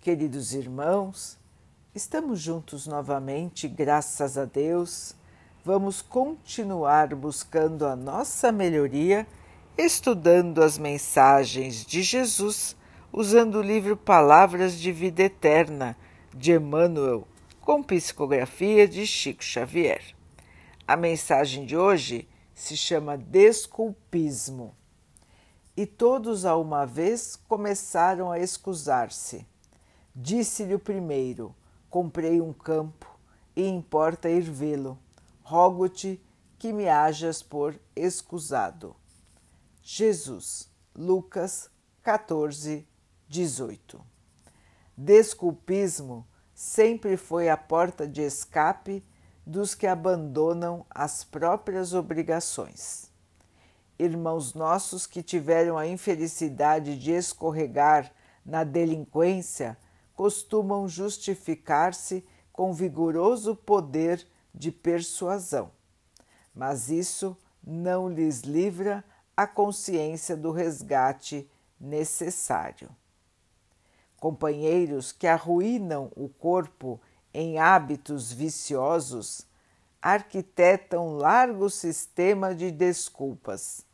Queridos irmãos, estamos juntos novamente, graças a Deus. Vamos continuar buscando a nossa melhoria, estudando as mensagens de Jesus, usando o livro Palavras de Vida Eterna de Emmanuel, com psicografia de Chico Xavier. A mensagem de hoje se chama Desculpismo. E todos a uma vez começaram a excusar-se. Disse-lhe o primeiro: Comprei um campo e importa ir vê-lo. Rogo-te que me hajas por excusado. Jesus, Lucas 14, 18. Desculpismo sempre foi a porta de escape dos que abandonam as próprias obrigações. Irmãos nossos que tiveram a infelicidade de escorregar na delinquência costumam justificar-se com vigoroso poder de persuasão, mas isso não lhes livra a consciência do resgate necessário. Companheiros que arruinam o corpo em hábitos viciosos arquitetam largo sistema de desculpas,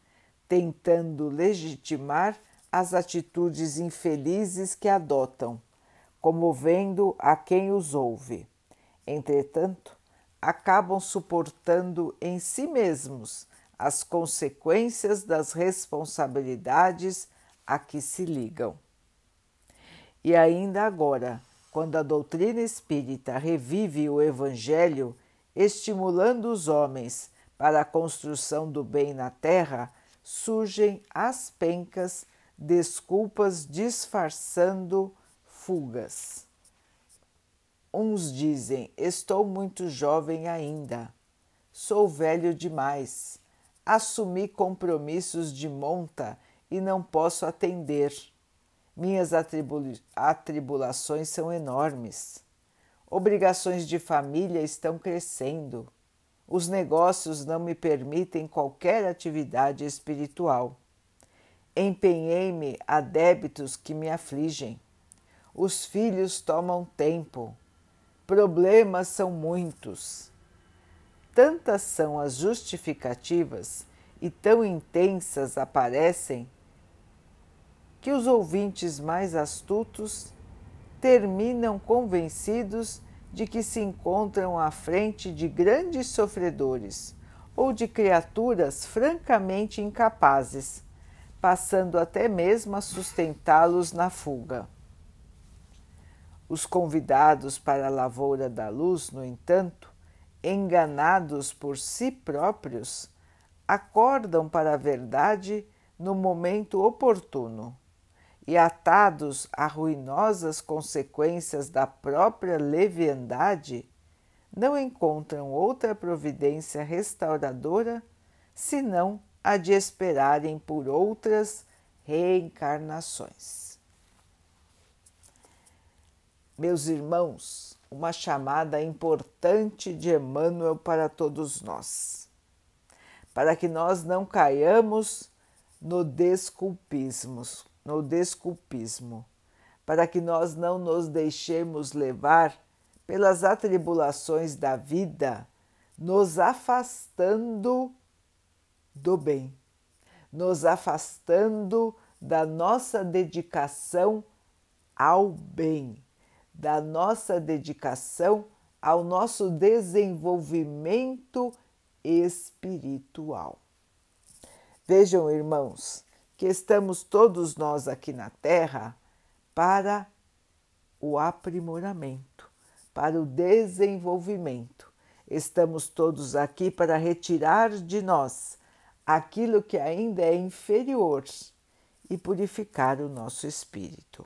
tentando legitimar as atitudes infelizes que adotam comovendo a quem os ouve. Entretanto, acabam suportando em si mesmos as consequências das responsabilidades a que se ligam. E ainda agora, quando a doutrina espírita revive o Evangelho, estimulando os homens para a construção do bem na terra, surgem as pencas, desculpas disfarçando fugas. Uns dizem: Estou muito jovem ainda, sou velho demais, assumi compromissos de monta e não posso atender. Minhas atribulações são enormes. Obrigações de família estão crescendo. Os negócios não me permitem qualquer atividade espiritual. Empenhei-me a débitos que me afligem. Os filhos tomam tempo. Problemas são muitos. Tantas são as justificativas e tão intensas aparecem que os ouvintes mais astutos terminam convencidos de que se encontram à frente de grandes sofredores ou de criaturas francamente incapazes, passando até mesmo a sustentá-los na fuga. Os convidados para a lavoura da luz, no entanto, enganados por si próprios, acordam para a verdade no momento oportuno e, atados a ruinosas consequências da própria leviandade, não encontram outra providência restauradora senão a de esperarem por outras reencarnações. Meus irmãos, uma chamada importante de Emmanuel para todos nós, para que nós não caiamos no desculpismo, no desculpismo, para que nós não nos deixemos levar pelas atribulações da vida, nos afastando do bem, nos afastando da nossa dedicação ao bem da nossa dedicação ao nosso desenvolvimento espiritual. Vejam, irmãos, que estamos todos nós aqui na Terra para o aprimoramento, para o desenvolvimento. Estamos todos aqui para retirar de nós aquilo que ainda é inferior e purificar o nosso espírito.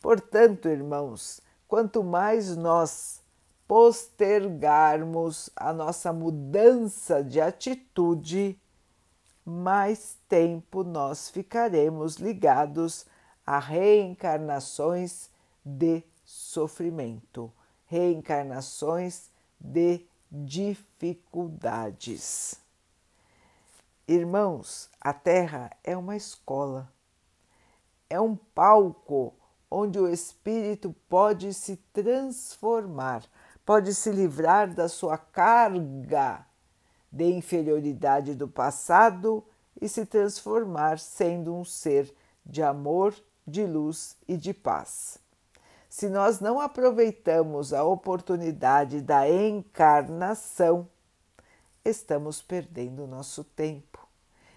Portanto, irmãos, quanto mais nós postergarmos a nossa mudança de atitude, mais tempo nós ficaremos ligados a reencarnações de sofrimento, reencarnações de dificuldades. Irmãos, a Terra é uma escola, é um palco onde o espírito pode se transformar, pode se livrar da sua carga de inferioridade do passado e se transformar sendo um ser de amor, de luz e de paz. Se nós não aproveitamos a oportunidade da encarnação, estamos perdendo nosso tempo.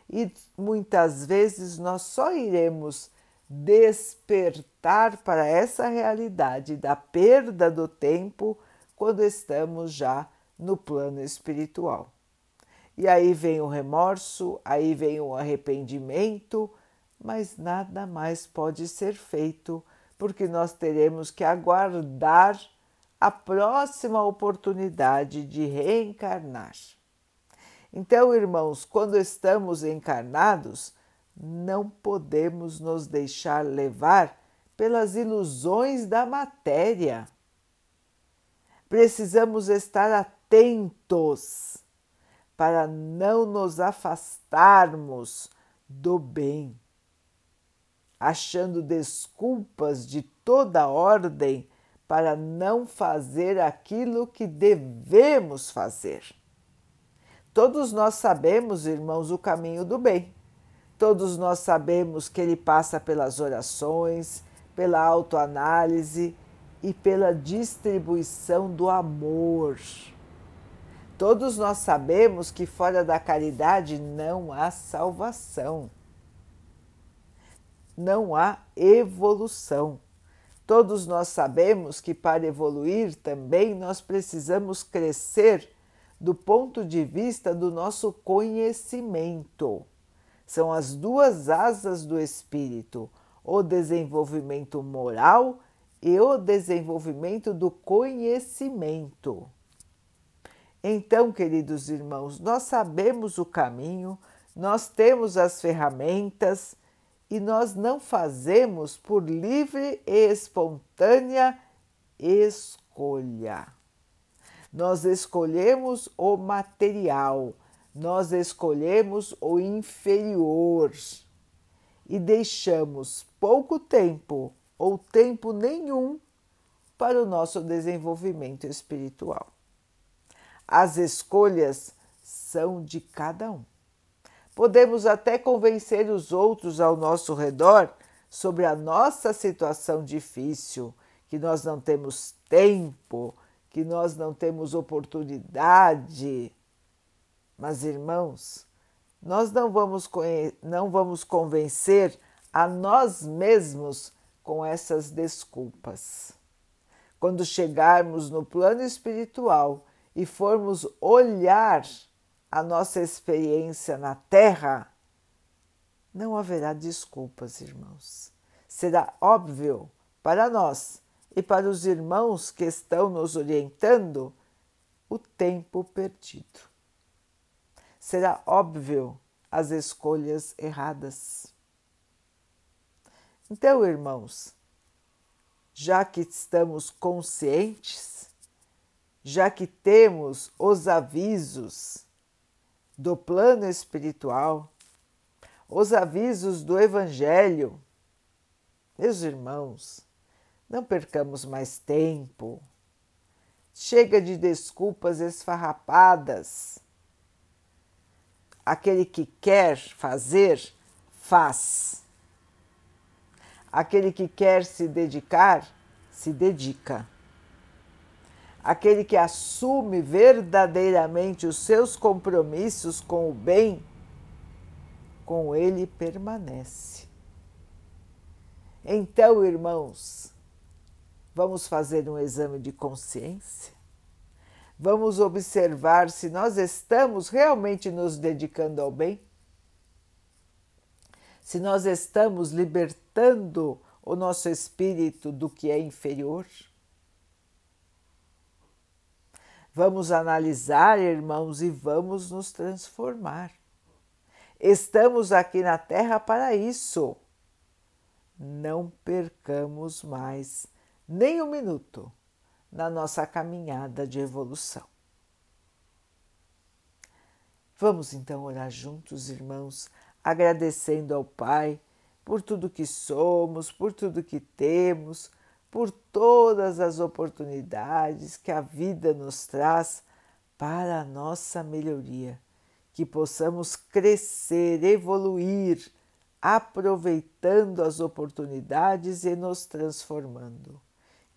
E muitas vezes nós só iremos despertar para essa realidade da perda do tempo quando estamos já no plano espiritual. E aí vem o remorso, aí vem o arrependimento, mas nada mais pode ser feito, porque nós teremos que aguardar a próxima oportunidade de reencarnar. Então, irmãos, quando estamos encarnados, não podemos nos deixar levar pelas ilusões da matéria. Precisamos estar atentos para não nos afastarmos do bem, achando desculpas de toda ordem para não fazer aquilo que devemos fazer. Todos nós sabemos, irmãos, o caminho do bem. Todos nós sabemos que ele passa pelas orações, pela autoanálise e pela distribuição do amor. Todos nós sabemos que fora da caridade não há salvação, não há evolução. Todos nós sabemos que para evoluir também nós precisamos crescer do ponto de vista do nosso conhecimento. São as duas asas do espírito, o desenvolvimento moral e o desenvolvimento do conhecimento. Então, queridos irmãos, nós sabemos o caminho, nós temos as ferramentas e nós não fazemos por livre e espontânea escolha. Nós escolhemos o material, nós escolhemos o inferior e deixamos pouco tempo ou tempo nenhum para o nosso desenvolvimento espiritual. As escolhas são de cada um. Podemos até convencer os outros ao nosso redor sobre a nossa situação difícil, que nós não temos tempo, que nós não temos oportunidade. Mas, irmãos, nós não vamos, não vamos convencer a nós mesmos com essas desculpas. Quando chegarmos no plano espiritual e formos olhar a nossa experiência na Terra, não haverá desculpas, irmãos. Será óbvio para nós e para os irmãos que estão nos orientando o tempo perdido. Será óbvio as escolhas erradas. Então, irmãos, já que estamos conscientes já que temos os avisos do plano espiritual, os avisos do Evangelho. Meus irmãos, não percamos mais tempo. Chega de desculpas esfarrapadas. Aquele que quer fazer, faz. Aquele que quer se dedicar, se dedica aquele que assume verdadeiramente os seus compromissos com o bem, com ele permanece. Então, irmãos, vamos fazer um exame de consciência? Vamos observar se nós estamos realmente nos dedicando ao bem? Se nós estamos libertando o nosso espírito do que é inferior? Vamos analisar, irmãos, e vamos nos transformar. Estamos aqui na Terra para isso. Não percamos mais nem um minuto na nossa caminhada de evolução. Vamos então orar juntos, irmãos, agradecendo ao Pai por tudo que somos, por tudo que temos, por todas as oportunidades que a vida nos traz para a nossa melhoria, que possamos crescer, evoluir, aproveitando as oportunidades e nos transformando.